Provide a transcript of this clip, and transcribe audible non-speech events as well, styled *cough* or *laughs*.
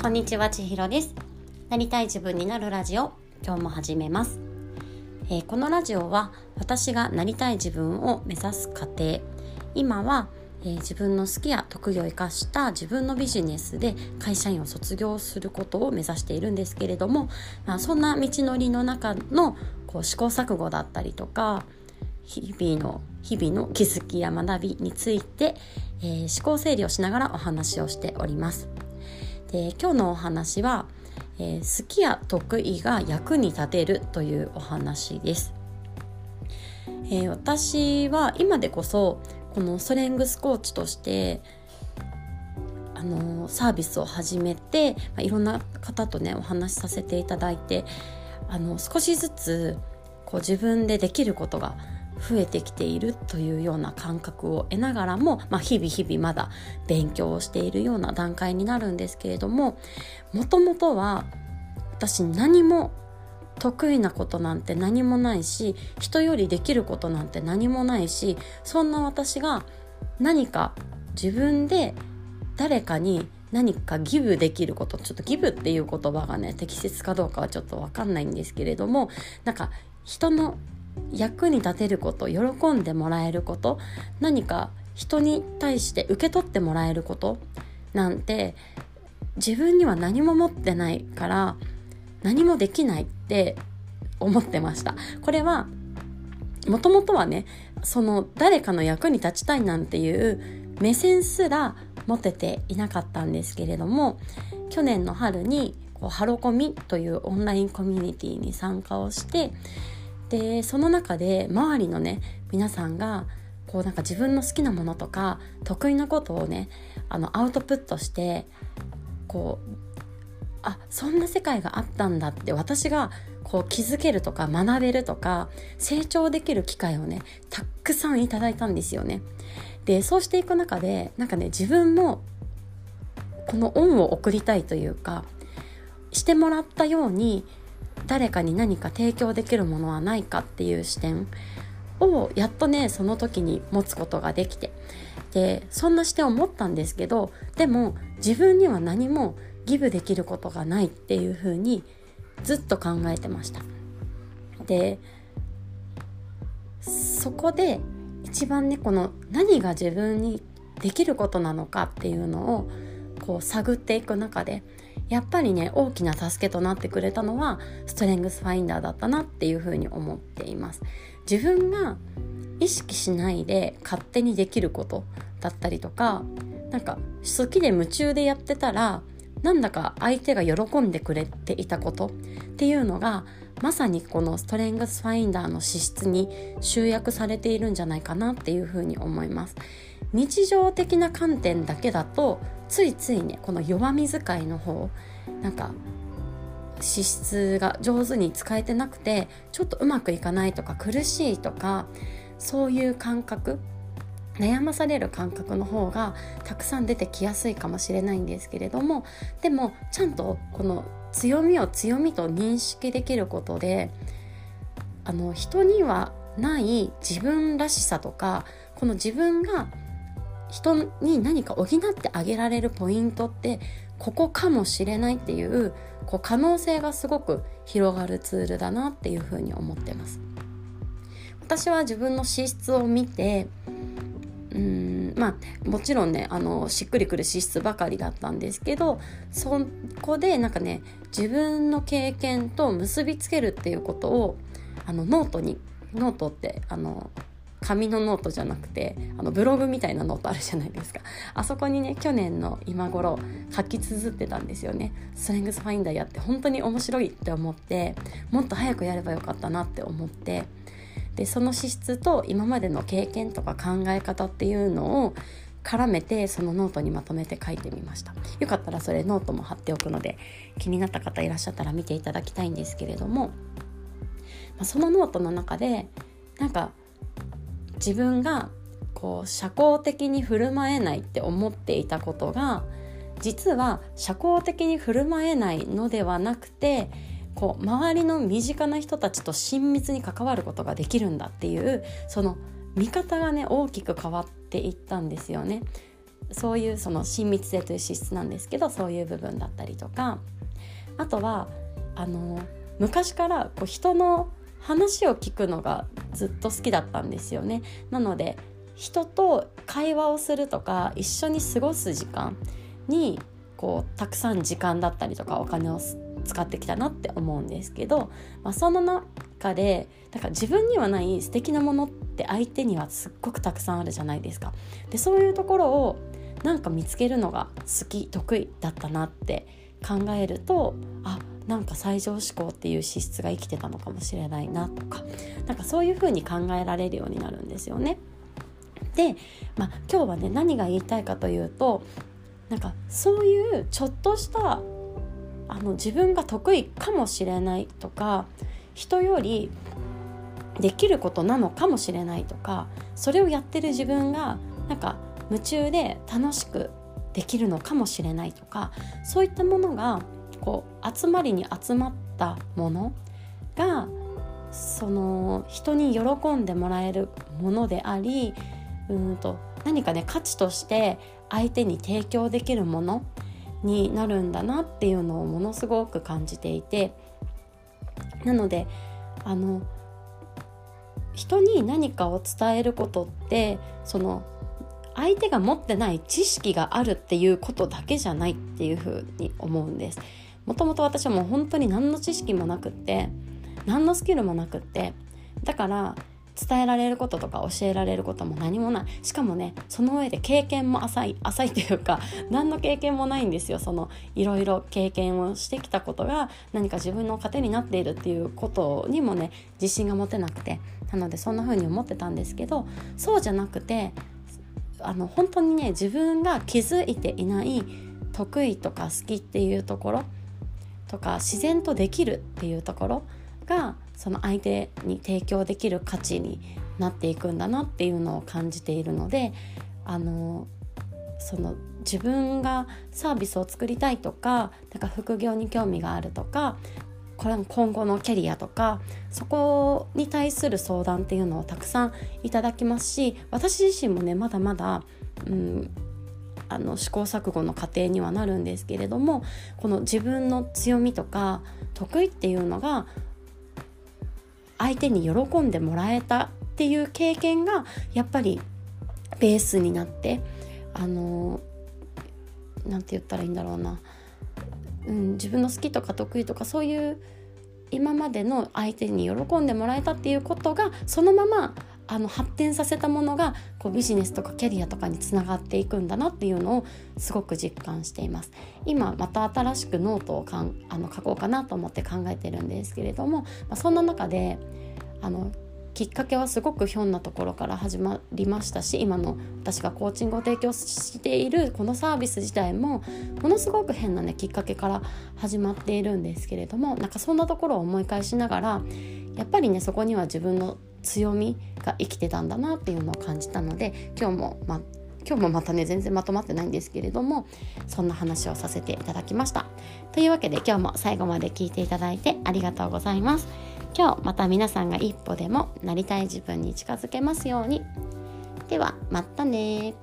こんにちは千尋です。なりたい自分になるラジオ今日も始めます、えー、このラジオは私がなりたい自分を目指す過程。今は、えー、自分の好きや得意を生かした自分のビジネスで会社員を卒業することを目指しているんですけれども、まあ、そんな道のりの中のこう試行錯誤だったりとか日々の日々の気づきや学びについて、えー、思考整理をしながらお話をしております。で今日のお話は、えー、好きや得意が役に立てるというお話です。えー、私は今でこそこのストレングスコーチとしてあのサービスを始めて、まあ、いろんな方とねお話しさせていただいてあの少しずつこう自分でできることが増えてきているというような感覚を得ながらも、まあ、日々日々まだ勉強をしているような段階になるんですけれどももともとは私何も得意なことなんて何もないし人よりできることなんて何もないしそんな私が何か自分で誰かに何かギブできることちょっとギブっていう言葉がね適切かどうかはちょっと分かんないんですけれどもなんか人の役に立てること喜んでもらえること何か人に対して受け取ってもらえることなんて自分には何も持ってないから何もできないって思ってました。これはもともとはねその誰かの役に立ちたいなんていう目線すら持てていなかったんですけれども去年の春にこうハロコミというオンラインコミュニティに参加をしてでその中で周りのね皆さんがこうなんか自分の好きなものとか得意なことをねあのアウトプットしてこうあそんな世界があったんだって私がこう気づけるとか学べるとか成長できる機会をねたくさんいただいたんですよね。でそうしていく中でなんかね自分もこの恩を送りたいというかしてもらったように誰かに何か提供できるものはないかっていう視点をやっとねその時に持つことができて。でそんな視点を持ったんですけどでも自分には何もギブできることがないっていうふうにずっと考えてました。でそこで一番ねこの何が自分にできることなのかっていうのをこう探っていく中でやっぱりね大きな助けとなってくれたのはストレングスファインダーだったなっていうふうに思っています。自分が意識しないで勝手にできることだったりとかなんか好きで夢中でやってたらなんだか相手が喜んでくれていたことっていうのがまさにこのストレングスファインダーの資質に集約されているんじゃないかなっていうふうに思います。日常的な観点だけだとついついねこの弱み遣いの方なんか資質が上手に使えてなくてちょっとうまくいかないとか苦しいとかそういう感覚悩まされる感覚の方がたくさん出てきやすいかもしれないんですけれどもでもちゃんとこの強みを強みと認識できることであの人にはない自分らしさとかこの自分が人に何か補ってあげられるポイントってここかもしれないっていうこう可能性がすごく広がるツールだなっていうふうに思ってます。私は自分の資質を見てうんまあもちろんねあのしっくりくる資質ばかりだったんですけどそこでなんかね自分の経験と結びつけるっていうことをあのノートにノートってあの紙のノートじゃなくてあのブログみたいなノートあるじゃないですか。あそこにね去年の今頃書き綴ってたんですよね。ストレングスファインダーやって本当に面白いって思ってもっと早くやればよかったなって思ってでその資質と今までの経験とか考え方っていうのを絡めてそのノートにまとめて書いてみました。よかったらそれノートも貼っておくので気になった方いらっしゃったら見ていただきたいんですけれども、まあ、そのノートの中でなんか自分がこう社交的に振る舞えないって思っていたことが実は社交的に振る舞えないのではなくてこう周りの身近な人たちと親密に関わることができるんだっていうその見方がね大きく変わっていったんですよね。そういうその親密性という資質なんですけどそういう部分だったりとかあとはあの昔からこう人の話を聞くのがずっと好きだったんですよね。なので人と会話をするとか一緒に過ごす時間にこうたくさん時間だったりとかお金を使ってきたなって思うんですけど、まあ、その中でだから自分にはない素敵なものって相手にはすっごくたくさんあるじゃないですか。でそういうところをなんか見つけるのが好き得意だったなって考えるとあなんか最上志向っていう資質が生きてたのかもしれないなとかなんかそういうふうに考えられるようになるんですよね。で、まあ、今日はね何が言いたいかというとなんかそういうちょっとしたあの自分が得意かもしれないとか人よりできることなのかもしれないとかそれをやってる自分がなんか夢中で楽しくできるのかもしれないとかそういったものがこう集まりに集まったものがその人に喜んでもらえるものでありうんと何かね価値として相手に提供できるものになるんだなっていうのをものすごく感じていてなのであの人に何かを伝えることってその相手が持ってない知識があるっていうことだけじゃないっていうふうに思うんです。もともと私はもう本当に何の知識もなくって何のスキルもなくってだから伝えられることとか教えられることも何もない。しかもねその上で経験も浅い浅いというか *laughs* 何の経験もないんですよ。そのいろいろ経験をしてきたことが何か自分の糧になっているっていうことにもね自信が持てなくて。なのでそんな風に思ってたんですけどそうじゃなくてあの本当にね自分が気づいていない得意とか好きっていうところとか自然とできるっていうところがその相手に提供できる価値になっていくんだなっていうのを感じているのであのその自分がサービスを作りたいとかなんか副業に興味があるとかこれ今後のキャリアとかそこに対する相談っていうのをたくさんいただきますし私自身もねまだまだ、うん、あの試行錯誤の過程にはなるんですけれどもこの自分の強みとか得意っていうのが相手に喜んでもらえたっていう経験がやっぱりベースになってあの何て言ったらいいんだろうな、うん、自分の好きとか得意とかそういう今までの相手に喜んでもらえたっていうことがそのままあの発展させたものがこうビジネスとかキャリアとかにつながっていくんだなっていうのをすごく実感しています。今また新しくノートをかんあの書こうかなと思って考えてるんですけれども、まあ、そんな中であのきっかけはすごくひょんなところから始まりましたし今の私がコーチングを提供しているこのサービス自体もものすごく変なねきっかけから始まっているんですけれどもなんかそんなところを思い返しながらやっぱりねそこには自分の強みが生きてたんだなっていうのを感じたので今日も、ま今日もまたね全然まとまってないんですけれどもそんな話をさせていただきました。というわけで今日も最後まで聞いていただいてありがとうございます。今日また皆さんが一歩でもなりたい自分に近づけますように。ではまたね